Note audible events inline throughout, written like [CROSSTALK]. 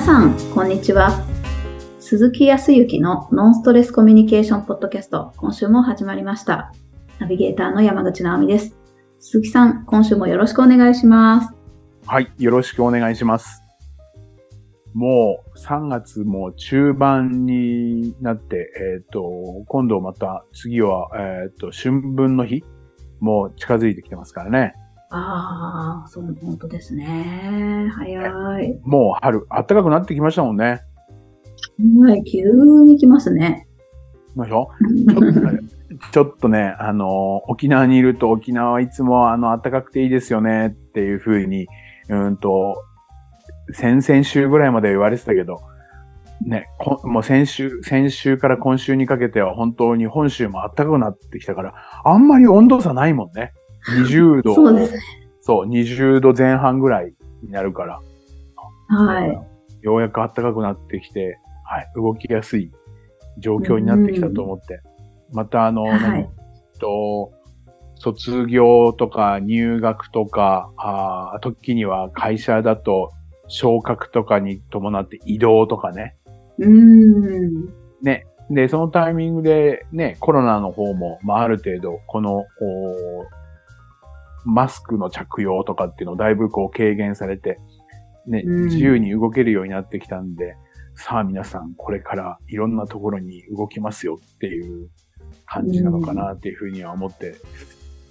皆さん、こんにちは。鈴木康之のノンストレスコミュニケーションポッドキャスト、今週も始まりました。ナビゲーターの山口直美です。鈴木さん、今週もよろしくお願いします。はい、よろしくお願いします。もう3月も中盤になって、えっ、と、今度また次は、えっ、と、春分の日もう近づいてきてますからね。ああ、そう、本当ですね。早い。もう春、暖かくなってきましたもんね。はい、急に来ますね。行きましょう。ちょっとねあの、沖縄にいると沖縄はいつもあの、暖かくていいですよねっていう風に、うんと、先々週ぐらいまで言われてたけど、ね、こもう先週、先週から今週にかけては本当に本州も暖かくなってきたから、あんまり温度差ないもんね。20度、そうですね。そう、20度前半ぐらいになるから、はい。ようやく暖かくなってきて、はい、動きやすい状況になってきたと思って、またあの、はい何と、卒業とか入学とか、あー時には会社だと昇格とかに伴って移動とかね。うーん。ね。で、そのタイミングでね、コロナの方も、まあ、ある程度、この、おマスクの着用とかっていうのをだいぶこう軽減されて、ね、うん。自由に動けるようになってきたんで、さあ皆さんこれからいろんなところに動きますよっていう感じなのかなっていうふうには思って、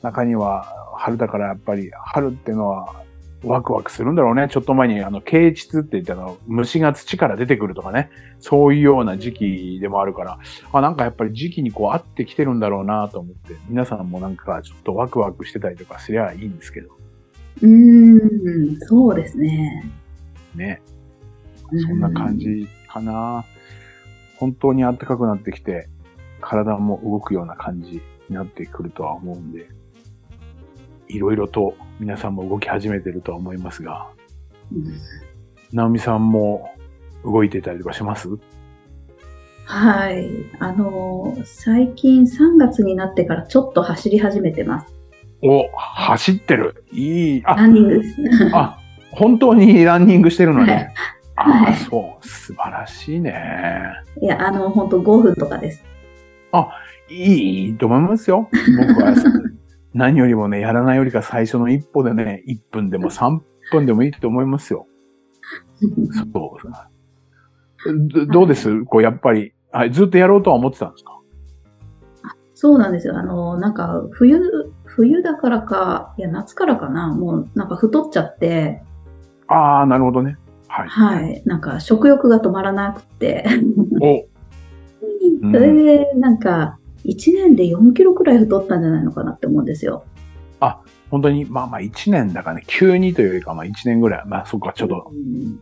中には春だからやっぱり春っていうのはワクワクするんだろうね。ちょっと前にあの、啓蟄って言ったの、虫が土から出てくるとかね。そういうような時期でもあるから、あ、なんかやっぱり時期にこう合ってきてるんだろうなと思って、皆さんもなんかちょっとワクワクしてたりとかすりゃいいんですけど、うーん、そうですね。ね。そんな感じかな。本当に暖かくなってきて、体も動くような感じになってくるとは思うんで、いろいろと皆さんも動き始めてるとは思いますが、うん。直美さんも動いてたりとかします？はい。あの、最近3月になってからちょっと走り始めてます。お、走ってる。いい。あ、ランニングです。あ、本当にランニングしてるのね。[LAUGHS] ああ、はいそう。素晴らしいね。いや、あの、本当5分とかです。いいと思いますよ。僕は何よりもね、やらないよりか最初の一歩でね、1分でも3分でもいいと思いますよ。[LAUGHS] そう。どどうです？こう、やっぱり、はい、ずっとやろうとは思ってたんですか？そうなんですよ。あの、なんか、冬、冬だからか、いや、夏からかな。もう、なんか太っちゃって、ああ、なるほどね。はい。はい。なんか、食欲が止まらなくって。お、う [LAUGHS] んそれで、なんか、1年で4キロくらい太ったんじゃないのかなって思うんですよ。本当に、まあまあ1年だからね、急にというよりか、まあ1年ぐらい、まあそっか、ちょっとうん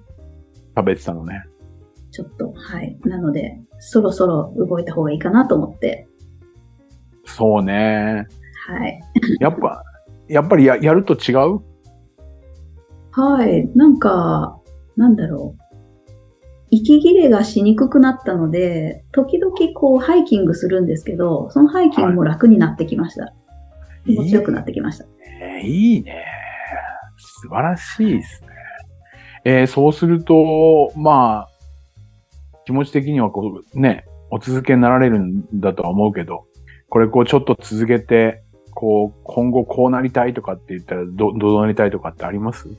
食べてたのね。ちょっと、はい。なので、そろそろ動いた方がいいかなと思って、そうね。はい。やっぱ、やっぱりややると違う？はい。なんか、なんだろう。息切れがしにくくなったので、時々こうハイキングするんですけど、そのハイキングも楽になってきました。気持ちよくなってきました。ねいいね。素晴らしいですね。えーそうすると、まあ、気持ち的にはこう、ね、お続けになられるんだとは思うけど、これこうちょっと続けて、こう、今後こうなりたいとかって言ったら、ど、どうなりたいとかってあります？あ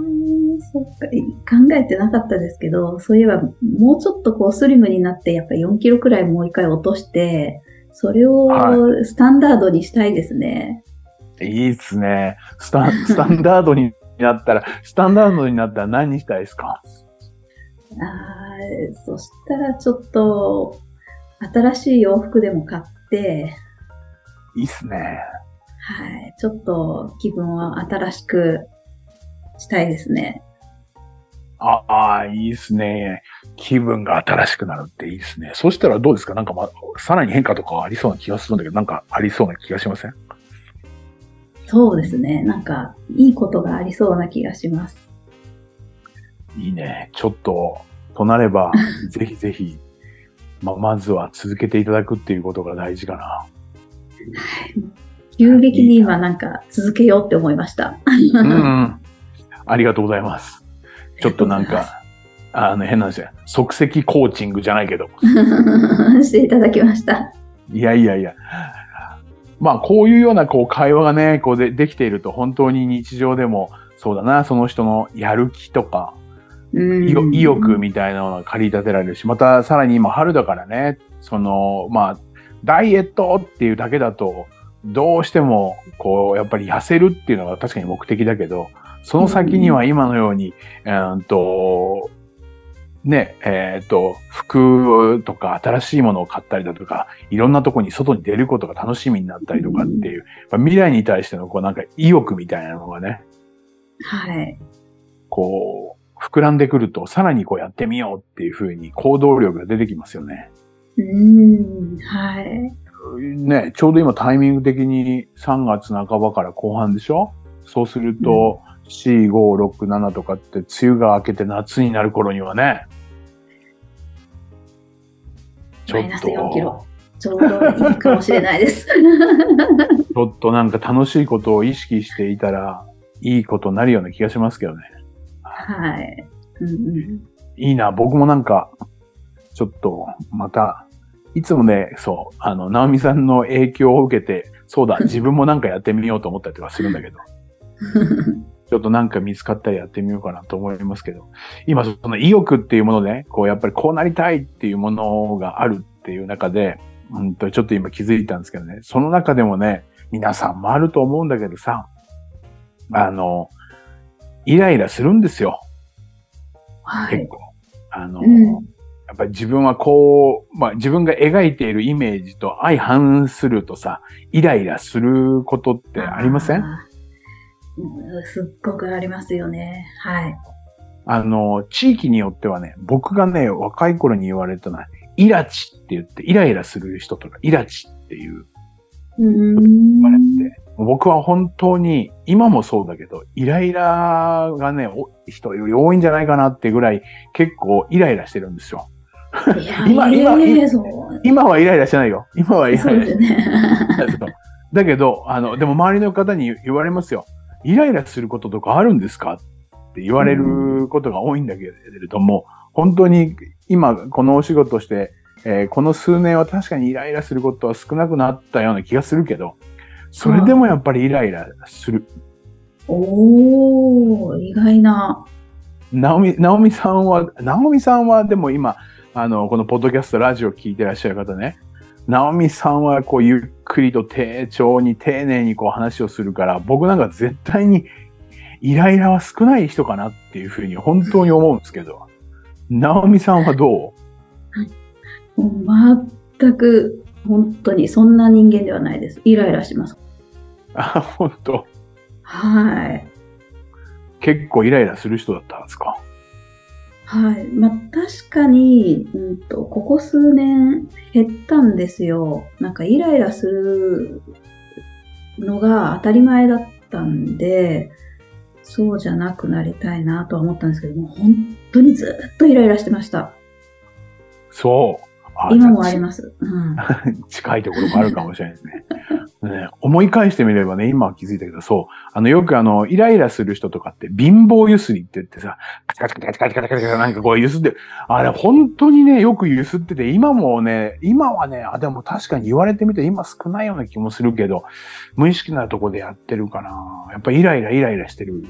ー、そっか。考えてなかったですけど、そういえば、もうちょっとこうスリムになって、やっぱり4キロくらいもう一回落として、それをはスタンダードにしたいですね。いいですね。スタン、[LAUGHS] スタンダードになったら、スタンダードになったら何にしたいですか？あーそしたらちょっと、新しい洋服でも買って、いいっすね。はい。ちょっと気分を新しくしたいですね。ああ、いいっすね。気分が新しくなるっていいですね。そしたらどうですか？なんかまあ、さらに変化とかありそうな気がするんだけど、なんかありそうな気がしません？そうですね。なんか、いいことがありそうな気がします。いいね。ちょっと、となれば、[LAUGHS] ぜひぜひ、まあ、まずは続けていただくっていうことが大事かな。急激に今なんか続けようって思いました。うん、うん。ありがとうございます。ちょっとなんか、あの、変なんですよ。即席コーチングじゃないけど。[LAUGHS] していただきました。いやいやいや。まあ、こういうようなこう会話がね、こうでできていると、本当に日常でも、そうだな、その人のやる気とか、うん意欲みたいなものが駆り立てられるし、またさらに今春だからね、その、まあ、ダイエットっていうだけだと、どうしても、こう、やっぱり痩せるっていうのが確かに目的だけど、その先には今のように、えーっと、ね、えーっと、服とか新しいものを買ったりだとか、いろんなとこに外に出ることが楽しみになったりとかっていう、やっぱ未来に対してのこうなんか意欲みたいなのがね、はい。こう、膨らんでくると、さらにこうやってみようっていうふうに行動力が出てきますよね。うん。はい。ね、ちょうど今タイミング的に3月半ばから後半でしょ？そうすると、4、5、6、7とかって梅雨が明けて夏になる頃にはね、ちょっマイナス4キロと、ちょうどいいかもしれないです。[LAUGHS] ちょっとなんか楽しいことを意識していたら、いいことになるような気がしますけどね。はい。うんうんいいな、僕もなんか、ちょっと、また、いつもね、そう、あの、ナオミさんの影響を受けて、そうだ、自分もなんかやってみようと思ったりとかするんだけど、[LAUGHS] ちょっとなんか見つかったらやってみようかなと思いますけど、今、その意欲っていうもので、こう、やっぱりこうなりたいっていうものがあるっていう中で、うんと、ちょっと今気づいたんですけどね、その中でもね、皆さんもあると思うんだけどさ、あの、イライラするんですよ。はい。結構。あの、うんやっぱり自分はこう、まあ自分が描いているイメージと相反するとさ、イライラすることってありません？すっごくありますよね。はい。あの、地域によってはね、僕がね、若い頃に言われたのは、イラチって言って、イライラする人とか、イラチっていう言われて、僕は本当に、今もそうだけど、イライラがね、お人より多いんじゃないかなってぐらい、結構イライラしてるんですよ。今今。今はイライラしてないよ。今はイライラしてそうですね。[LAUGHS] そうだけど、あの、でも周りの方に言われますよ。イライラすることとかあるんですか？って言われることが多いんだけれども、本当に今このお仕事して、えーこの数年は確かにイライラすることは少なくなったような気がするけど、それでもやっぱりイライラする。おー、意外な。ナオミ、ナオミさんは、ナオミさんはでも今、あの、このポッドキャスト、ラジオ聞いてらっしゃる方ね、ナオミさんはこう、ゆっくりと丁重に丁寧にこう話をするから、僕なんか絶対にイライラは少ない人かなっていうふうに本当に思うんですけど、ナオミさんはどう？もう全く、本当にそんな人間ではないです。イライラします。あ、本当はい。結構イライラする人だったんですか？はい。まあ、確かに、うんと、ここ数年減ったんですよ。なんかイライラするのが当たり前だったんで、そうじゃなくなりたいなとは思ったんですけども、本当にずっとイライラしてました。そう。あ今もあります。うん。[LAUGHS] 近いところもあるかもしれないですね。ね思い返してみればね、今は気づいたけど、そう。あの、よくあの、イライラする人とかって、貧乏ゆすりって言ってさ、カチカチカチカチカチカチカチなんかこうゆすって、あれ本当にね、よくゆすってて、今もね、今はね、あ、でも確かに言われてみて今少ないような気もするけど、無意識なとこでやってるかな。やっぱイライライライラしてる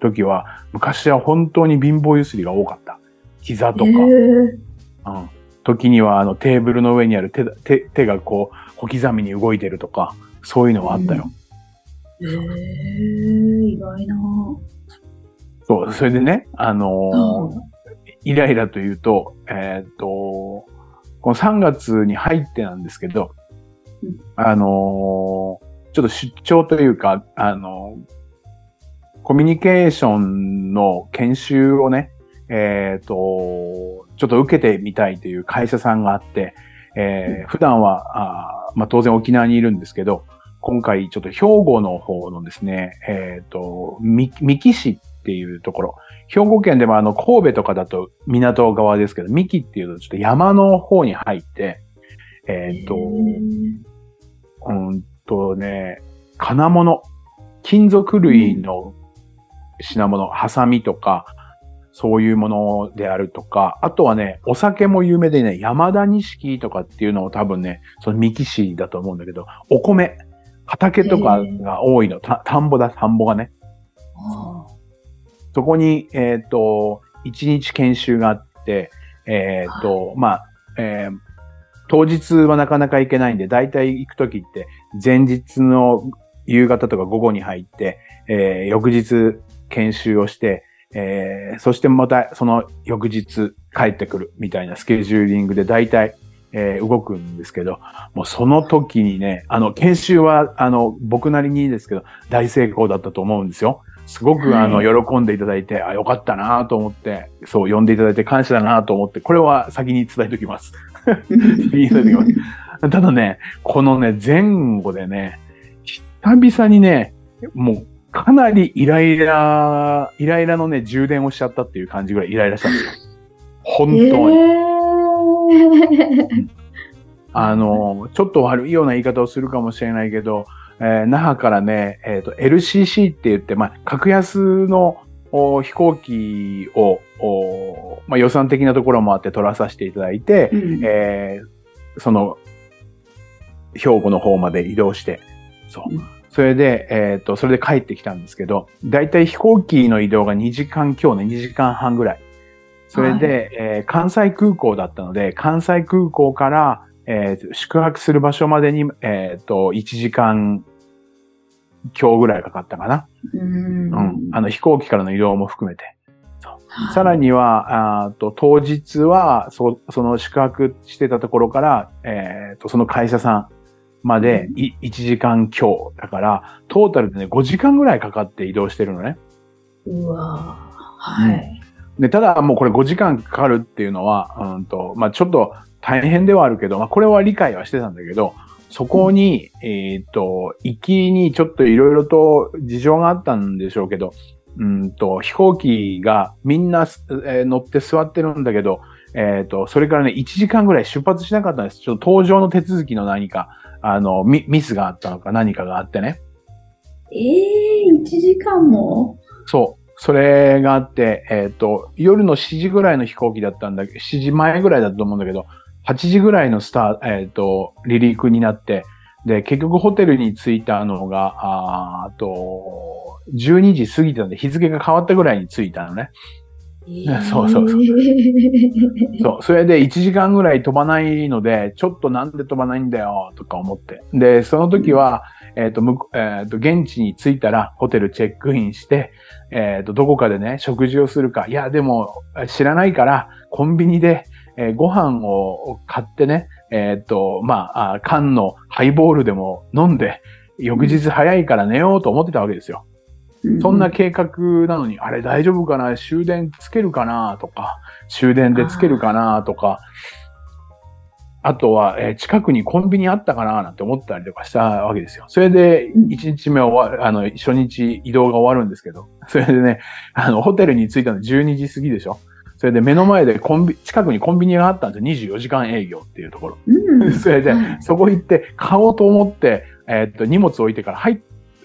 時は、昔は本当に貧乏ゆすりが多かった。膝とか。へーうん時にはあのテーブルの上にある手だ手手がこう小刻みに動いてるとか、そういうのはあったよ。へー意外なそう、それでね、あのーぁ。イライラというと、えーっと、この3月に入ってなんですけど、うんあのーちょっと出張というか、あのーコミュニケーションの研修をね、えーっと、ちょっと受けてみたいという会社さんがあって、えー普段は、まあ、当然沖縄にいるんですけど、今回ちょっと兵庫の方のですね、えっ、と、み三木市っていうところ、兵庫県でもあの神戸とかだと港側ですけど、三木っていうとちょっと山の方に入って、えっ、と、へうんとね、金物、金属類の品物、ハサミとか、そういうものであるとか、あとはね、お酒も有名でね、山田錦とかっていうのを多分ね、その三木市だと思うんだけど、お米、畑とかが多いの。た田んぼだ、田んぼがね。そこに、えっ、と、一日研修があって、えっ、と、まあ、えー当日はなかなか行けないんで、だいたい行くときって、前日の夕方とか午後に入って、えー翌日研修をして、えーそしてまたその翌日帰ってくるみたいなスケジューリングでだいたい、えー動くんですけど、もうその時にね、あの、研修は、あの、僕なりにですけど、大成功だったと思うんですよ。すごく、はいあの、喜んでいただいて、あ、よかったなと思って、そう、呼んでいただいて感謝だなと思って、これは先に伝えておきます。[LAUGHS] 伝えておきます。ただね、このね、前後でね、久々にね、もう、かなりイライラ、イライラのね、充電をしちゃったっていう感じぐらいイライラしたんですよ。[LAUGHS] 本当に。えあの、ちょっと悪いような言い方をするかもしれないけど、えー那覇からね、えっ、と、LCC って言って、まあ、格安のお飛行機を、おまあ、予算的なところもあって取らさせていただいて、うんえーその、兵庫の方まで移動して、そううん。それで、えっ、と、それで帰ってきたんですけど、だいたい飛行機の移動が2時間、今日ね、2時間半ぐらい。それで、えー関西空港だったので、関西空港から、えー宿泊する場所までに、えっ、と、1時間今日ぐらいかかったかな。うんうん。あの、飛行機からの移動も含めて。はいさらには、あーと当日はそ、その宿泊してたところから、えーと、その会社さんまでい1時間強だから、トータルでね、5時間ぐらいかかって移動してるのね。うわはい。で、ただもうこれ5時間かかるっていうのは、うんと、まあちょっと大変ではあるけど、まあこれは理解はしてたんだけど、そこに、えっ、と、行きにちょっといろいろと事情があったんでしょうけど、うんと、飛行機がみんな、えー乗って座ってるんだけど、えっ、と、それからね、1時間ぐらい出発しなかったんです。ちょっと搭乗の手続きの何か、あの、ミミスがあったのか何かがあってね。ええー、1時間も？そう。それがあって、えっ、と、夜の7時ぐらいの飛行機だったんだけど、7時前ぐらいだったと思うんだけど、8時ぐらいのスター、えっ、と、離陸になって、で、結局ホテルに着いたのが、あと、12時過ぎてたんで、日付が変わったぐらいに着いたのね。そうそうそうそう。それで1時間ぐらい飛ばないので、ちょっとなんで飛ばないんだよ、とか思って。で、その時は、えっ、と、むえっ、と、現地に着いたら、ホテルチェックインして、えっ、と、どこかでね、食事をするか。いや、でも、知らないから、コンビニで、えご飯を買ってね、えっ、と、まあ、缶のハイボールでも飲んで、翌日早いから寝ようと思ってたわけですよ。そんな計画なのに、あれ大丈夫かな？終電つけるかな？とか、終電でつけるかな？とか、あとは、えー近くにコンビニあったかな？なんて思ったりとかしたわけですよ。それで、うん。1日目終わる、あの、初日移動が終わるんですけど、それでね、あの、ホテルに着いたの12時過ぎでしょ？それで目の前でコンビ、近くにコンビニがあったんですよ。24時間営業っていうところ。うん。[LAUGHS] それではいそこ行って買おうと思って、えーっと、荷物置いてから入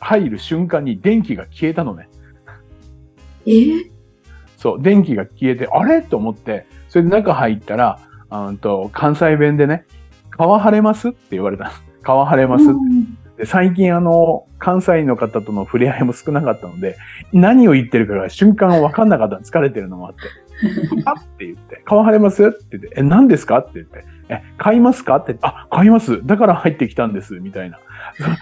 入る瞬間に電気が消えたのね。え？ーそう、電気が消えて、あれ？と思って、それで中入ったら、うんと、関西弁でね、川晴れます？って言われた。[LAUGHS] 川晴れます、うん。で最近あの、関西の方との触れ合いも少なかったので、何を言ってるかが瞬間わかんなかったの。疲れてるのもあって。[LAUGHS] あって言って、川晴れます？って言って、え、何ですか？って言って、え、買いますか？ってあ、買います。だから入ってきたんです。みたいな。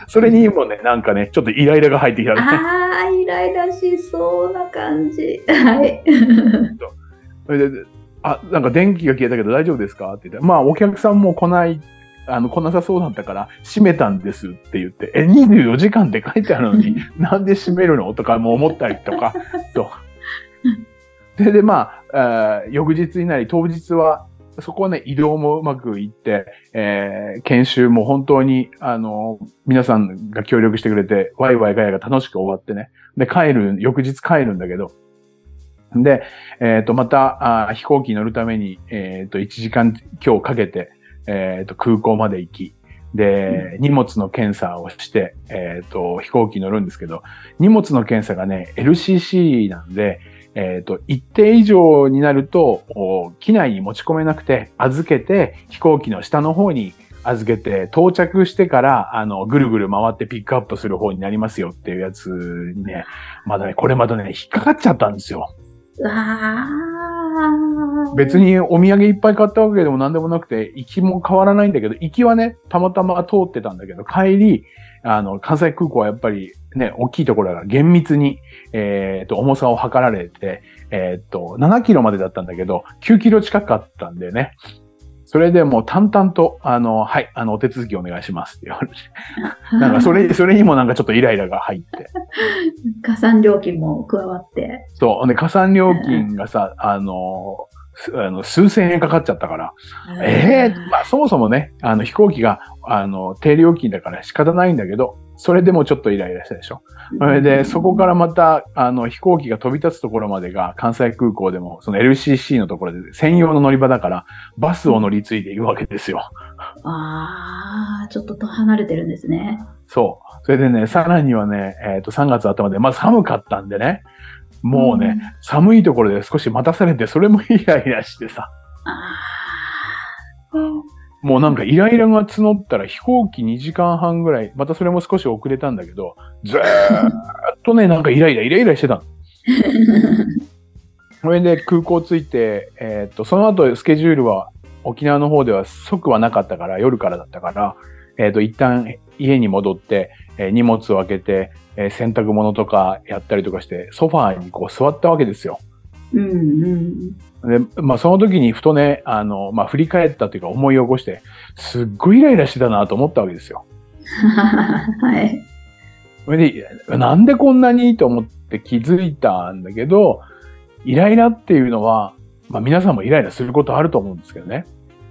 そそれにもね、なんかね、ちょっとイライラが入ってきたね。ああ、イライラしそうな感じ。はい。[LAUGHS] それで、あ、なんか電気が消えたけど大丈夫ですか？って言って、まあお客さんも来ない、あの、来なさそうだったから閉めたんですって言って、え、24時間って書いてあるのに、[LAUGHS] なんで閉めるの？とかも思ったりとか、そう。で、で、まあ、あー翌日になり、当日は、そこはね、移動もうまくいって、えー研修も本当に、あの、皆さんが協力してくれて、ワイワイガヤが楽しく終わってね。で、帰る、翌日帰るんだけど、で、えっ、と、またあー飛行機に乗るために、えっ、と、1時間今日かけて、えっ、と、空港まで行き、で、荷物の検査をして、えっ、と、飛行機に乗るんですけど、荷物の検査がね、LCC なんで、えっ、と、一定以上になると、お機内に持ち込めなくて、預けて、飛行機の下の方に預けて、到着してから、あの、ぐるぐる回ってピックアップする方になりますよっていうやつにね、まだね、これまたね、引っかかっちゃったんですよ。うわー別。にお土産いっぱい買ったわけでも何でもなくて、行きも変わらないんだけど、行きはね、たまたま通ってたんだけど、帰り、あの、関西空港はやっぱりね、大きいところだから厳密に、えっ、と、重さを測られて、えっ、と、7キロまでだったんだけど、9キロ近かったんでね。それでもう淡々と、あの、はい、あの、お手続きお願いしますって言われて。[LAUGHS] なんかそれ、それにもなんかちょっとイライラが入って。[LAUGHS] 加算料金も加わって。そう。で、加算料金がさ、あの、すあの数千円かかっちゃったから、ええまあそもそもね、あの飛行機が、あの、低料金だから仕方ないんだけど、それでもちょっとイライラしたでしょ。それで、そこからまた、あの、飛行機が飛び立つところまでが、関西空港でも、その LCC のところで専用の乗り場だから、バスを乗り継いでいるわけですよ。ああ、ちょっと離れてるんですね。そう。それでね、さらにはね、えっ、と、3月頭で、まあ寒かったんでね、もうね、寒いところで少し待たされて、それもイライラしてさ。もうなんかイライラが募ったら飛行機2時間半ぐらい、またそれも少し遅れたんだけど、ずーっとね、なんかイライライライラしてたの。[LAUGHS] それで空港着いて、えーっと、その後スケジュールは沖縄の方では即はなかったから、夜からだったから、えーっと、一旦家に戻って、えー荷物を開けて、えー洗濯物とかやったりとかして、ソファーにこう座ったわけですよ。うんうん。で、まあその時にふとね、あの、まあ振り返ったというか思い起こして、すっごいイライラしてたなと思ったわけですよ。[LAUGHS] はい。それで、なんでこんなにと思って気づいたんだけど、イライラっていうのは、まあ皆さんもイライラすることあると思うんですけどね。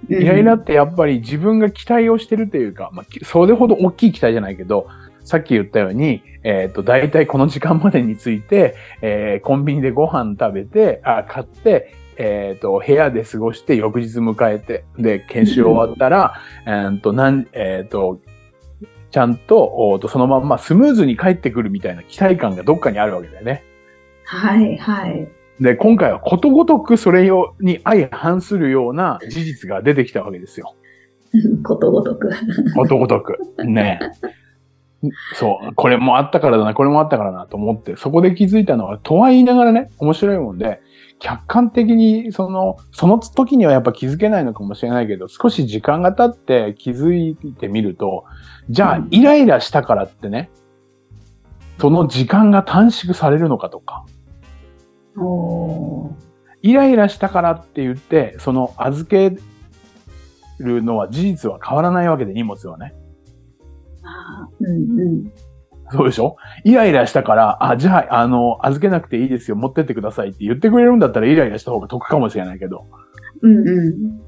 イライラってやっぱり自分が期待をしてるというか、まあ、きそれほど大きい期待じゃないけど、さっき言ったように、えっ、と、大体この時間までについて、えーコンビニでご飯食べて、あ、買って、えっ、と、部屋で過ごして、翌日迎えて、で、研修終わったら、えーと、なん、えっ、と、ちゃんと、とそのまんまスムーズに帰ってくるみたいな期待感がどっかにあるわけだよね。はい、はい。で、今回はことごとくそれよに相反するような事実が出てきたわけですよ。[LAUGHS] ことごとく。ことごとく。ね。そう。これもあったからだな、これもあったからなと思って、そこで気づいたのは、とは言いながらね、面白いもんで、客観的に、その、その時にはやっぱ気づけないのかもしれないけど、少し時間が経って気づいてみると、じゃあ、イライラしたからってね、その時間が短縮されるのかとか、イライラしたからって言って、その預けるのは事実は変わらないわけで、荷物はね。うんうん。そうでしょ？イライラしたから、あ、じゃあ、あの、預けなくていいですよ、持ってってくださいって言ってくれるんだったらイライラした方が得かもしれないけど、うんうん。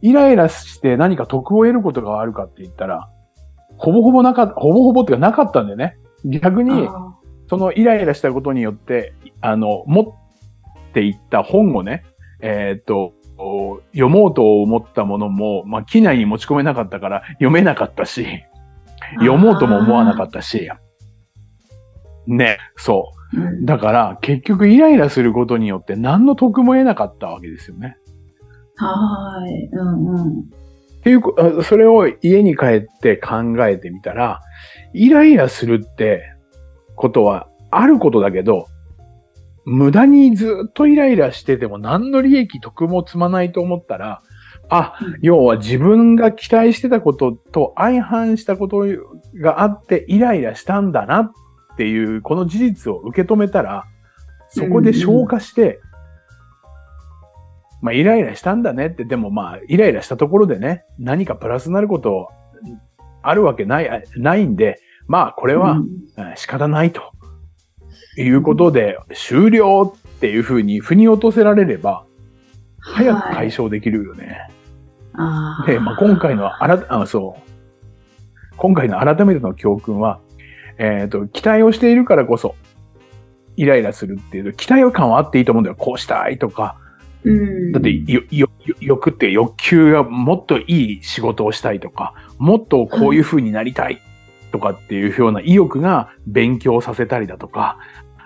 イライラして何か得を得ることがあるかって言ったら、ほぼほぼなかった、ほぼほぼっていうかなかったんだよね。逆に、あそのイライラしたことによって、あの、持っていった本をね、えーっと、読もうと思ったものも、まあ、機内に持ち込めなかったから読めなかったし、ー読もうとも思わなかったし、ね、そう。うんだから、結局イライラすることによって何の得も得なかったわけですよね。はーい。うんうん。っていうそれを家に帰って考えてみたら、イライラするってことはあることだけど、無駄にずっとイライラしてても何の利益得も積まないと思ったら、あ、要は自分が期待してたことと相反したことがあってイライラしたんだなっていう、この事実を受け止めたら、そこで消化して、まあ、イライラしたんだねって、でもまあ、イライラしたところでね、何かプラスになることあるわけない、あないんで、まあ、これは、仕方ないと。いうことで、終了っていうふうに腑に落とせられれば、早く解消できるよね。あーで、まあ、今回のあら、あそう。今回の改めての教訓は、えっ、と、期待をしているからこそ、イライラするっていう、期待感はあっていいと思うんだよ。こうしたいとか、うん。だって、欲って欲求がもっといい仕事をしたいとか、もっとこういう風になりたいとかっていうような意欲が勉強させたりだとか、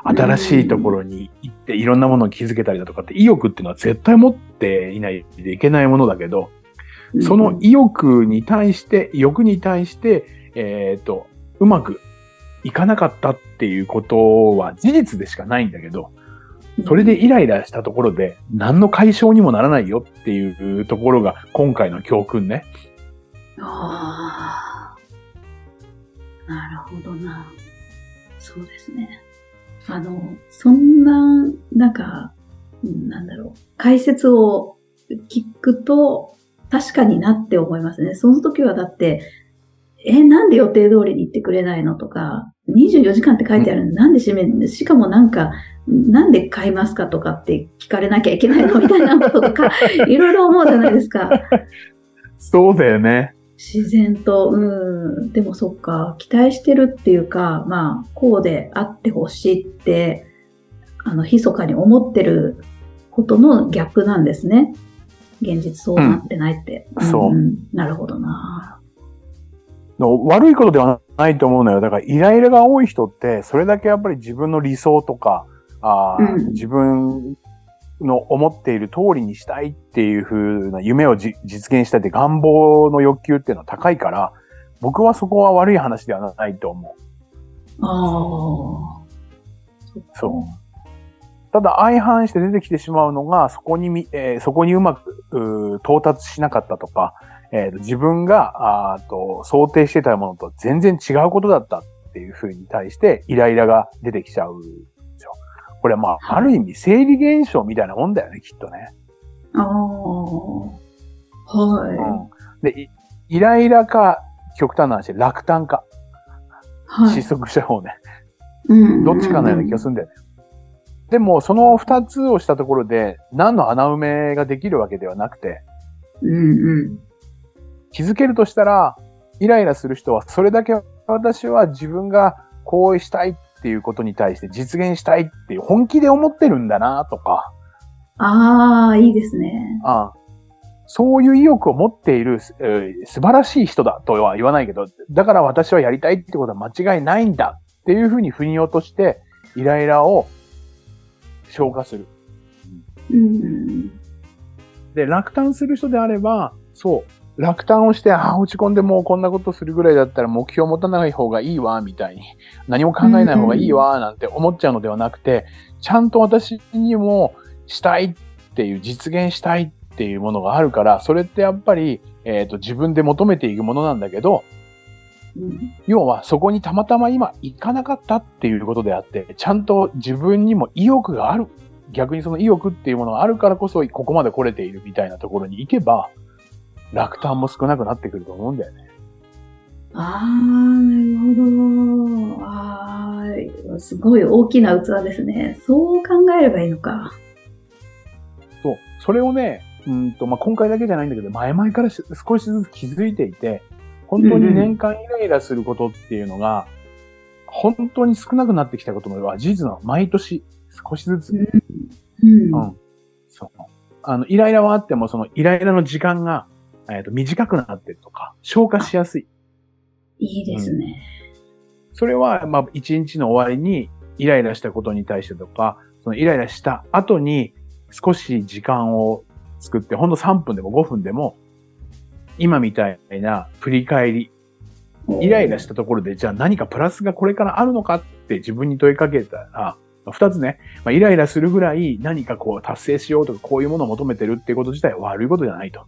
新しいところに行っていろんなものを気づけたりだとかって意欲っていうのは絶対持っていないといけないものだけど、その意欲に対して、欲に対して、えっ、と、うまくいかなかったっていうことは事実でしかないんだけど、それでイライラしたところで何の解消にもならないよっていうところが今回の教訓ね。ああ。なるほどな。そうですね。あの、そんな、なんか、うんなんだろう。解説を聞くと、確かになって思いますね。その時はだって、え、なんで予定通りに行ってくれないのとか、24時間って書いてあるのになんで閉めるんですしかもなんか、なんで買いますかとかって聞かれなきゃいけないの？みたいなこととか、[LAUGHS] いろいろ思うじゃないですか。そうだよね。自然と、うん。でもそっか、期待してるっていうか、まあ、こうであってほしいって、あの、密かに思ってることの逆なんですね。現実そうなってないって。うんそうんなるほどな。悪いことではないと思うのよ。だからイライラが多い人って、それだけやっぱり自分の理想とか、あーうん自分の思っている通りにしたいっていう風な夢をじ実現したいって願望の欲求っていうのは高いから、僕はそこは悪い話ではないと思う。ああ。そう。ただ相反して出てきてしまうのが、そこにみ、えーそこにうまく到達しなかったとか、えーと自分があーと想定してたものと全然違うことだったっていうふうに対してイライラが出てきちゃうんですよ。これはまあ、はいある意味生理現象みたいなもんだよね、きっとね。ああ。はうん。で、いイライラか、極端な話、落胆か、い。はい。失速した方ね。うんどっちかのような気がするんだよね。でも、その二つをしたところで、何の穴埋めができるわけではなくて、うんうん。気づけるとしたら、イライラする人は、それだけ私は自分がこうしたいっていうことに対して実現したいっていう本気で思ってるんだなとか、ああ、いいですね。ああそういう意欲を持っている、えー素晴らしい人だとは言わないけど、だから私はやりたいってことは間違いないんだっていうふうに腑に落として、イライラを消化する。うん。で、落胆する人であれば、そう、落胆をして、ああ、落ち込んでもうこんなことするぐらいだったら目標を持たない方がいいわ、みたいに、何も考えない方がいいわ、なんて思っちゃうのではなくて、ちゃんと私にもしたいっていう、実現したいっていうものがあるから、それってやっぱり、えっ、と、自分で求めていくものなんだけど、うん要はそこにたまたま今行かなかったっていうことであって、ちゃんと自分にも意欲がある。逆にその意欲っていうものがあるからこそ、ここまで来れているみたいなところに行けば、落胆も少なくなってくると思うんだよね。ああ、なるほど。ああ、すごい大きな器ですね。そう考えればいいのか。そう。それをね、うんと、まあ、今回だけじゃないんだけど、前々からし少しずつ気づいていて、本当に年間イライラすることっていうのが、本当に少なくなってきたこともは事実なの。毎年少しずつ。うん。うんそう。あの、イライラはあっても、そのイライラの時間が、えっ、と、短くなってるとか、消化しやすい。いいですね。それは、まあ、一日の終わりに、イライラしたことに対してとか、そのイライラした後に、少し時間を作って、ほんの3分でも5分でも、今みたいな振り返り、イライラしたところで、じゃあ何かプラスがこれからあるのかって自分に問いかけたら、二つね、まあ、イライラするぐらい何かこう達成しようとかこういうものを求めてるっていうこと自体は悪いことじゃないと。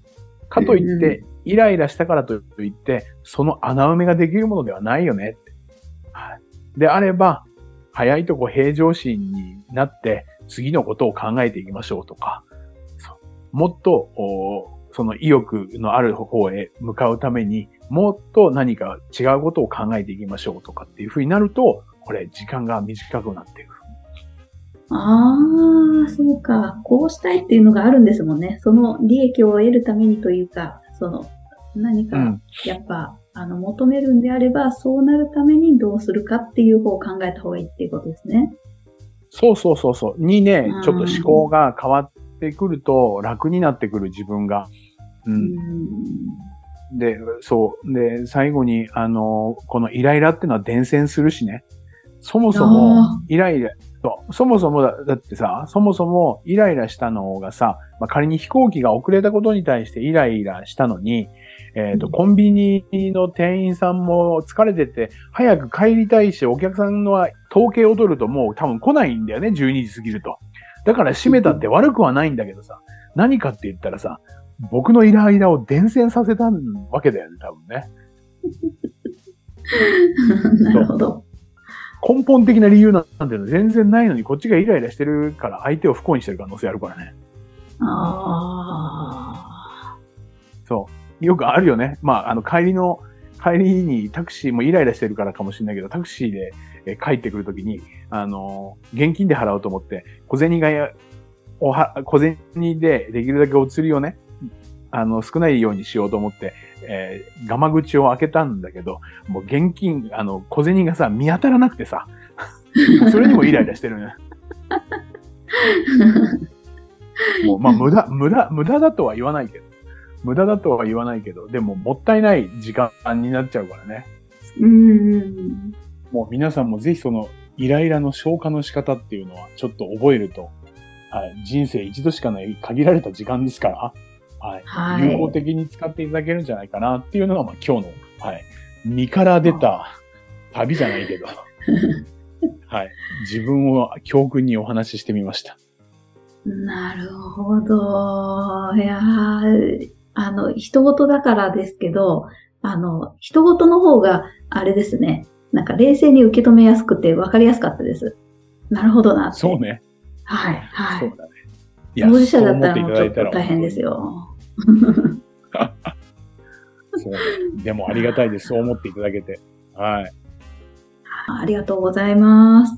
かといって、イライラしたからといって、その穴埋めができるものではないよね。はい。であれば、早いとこ平常心になって、次のことを考えていきましょうとか、もっと、おその意欲のある方へ向かうために、もっと何か違うことを考えていきましょうとかっていうふうになると、これ時間が短くなっていく。ああ、そうか。こうしたいっていうのがあるんですもんね。その利益を得るためにというか、その、何か、うん。やっぱ、あの、求めるんであれば、そうなるためにどうするかっていう方を考えた方がいいっていうことですね。そうそうそうそう。にねうん、ちょっと思考が変わってくると楽になってくる自分が。で、そう。で、最後に、あの、このイライラっていうのは伝染するしね。そもそもあ、イライラ、そうそもそもだだってさ、そもそもイライラしたのがさ、まあ、仮に飛行機が遅れたことに対してイライラしたのに、えっ、と、うんコンビニの店員さんも疲れてて、早く帰りたいし、お客さんの統計を取るともう多分来ないんだよね、12時過ぎると。だから閉めたって悪くはないんだけどさ、何かって言ったらさ、僕のイライラを伝染させたわけだよね、多分ね。[LAUGHS] なるほど。根本的な理由なんていうのは全然ないのに、こっちがイライラしてるから相手を不幸にしてる可能性あるからね。あそう。よくあるよね。まあ、あの、帰りの、帰りにタクシーもイライラしてるからかもしれないけど、タクシーでえ帰ってくるときに、あの、現金で払おうと思って、小銭がや、おは、小銭でできるだけお釣りをね、あの、少ないようにしようと思って、えー、ガマ口を開けたんだけど、もう現金、あの、小銭がさ、見当たらなくてさ、[LAUGHS] それにもイライラしてるね。[LAUGHS] もう、まあ、無駄、無駄、無駄だとは言わないけど、無駄だとは言わないけど、でも、もったいない時間になっちゃうからね。ーうん。もう皆さんもぜひその、イライラの消化の仕方っていうのは、ちょっと覚えると、はい、人生一度しかない限られた時間ですから、はい、はい有効的に使っていただけるんじゃないかなっていうのが、まあ、今日の、はい、身から出た旅じゃないけど、[LAUGHS] はい、自分を教訓にお話ししてみました。なるほど。いやーあの、人事だからですけど、あの、人事の方が、あれですね。なんか冷静に受け止めやすくて分かりやすかったです。なるほどな。そうね。はい、はい。そうだね。い当事者だったらもうちょっと大変ですよ。[LAUGHS] そうねでもありがたいです。そう思っていただけて。はい。ありがとうございます。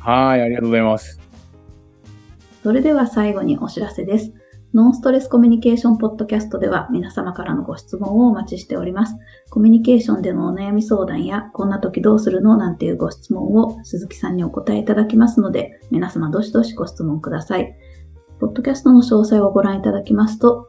はい、ありがとうございます。それでは最後にお知らせです。ノンストレスコミュニケーションポッドキャストでは皆様からのご質問をお待ちしております。コミュニケーションでのお悩み相談や、こんな時どうするのなんていうご質問を鈴木さんにお答えいただきますので、皆様どしどしご質問ください。ポッドキャストの詳細をご覧いただきますと、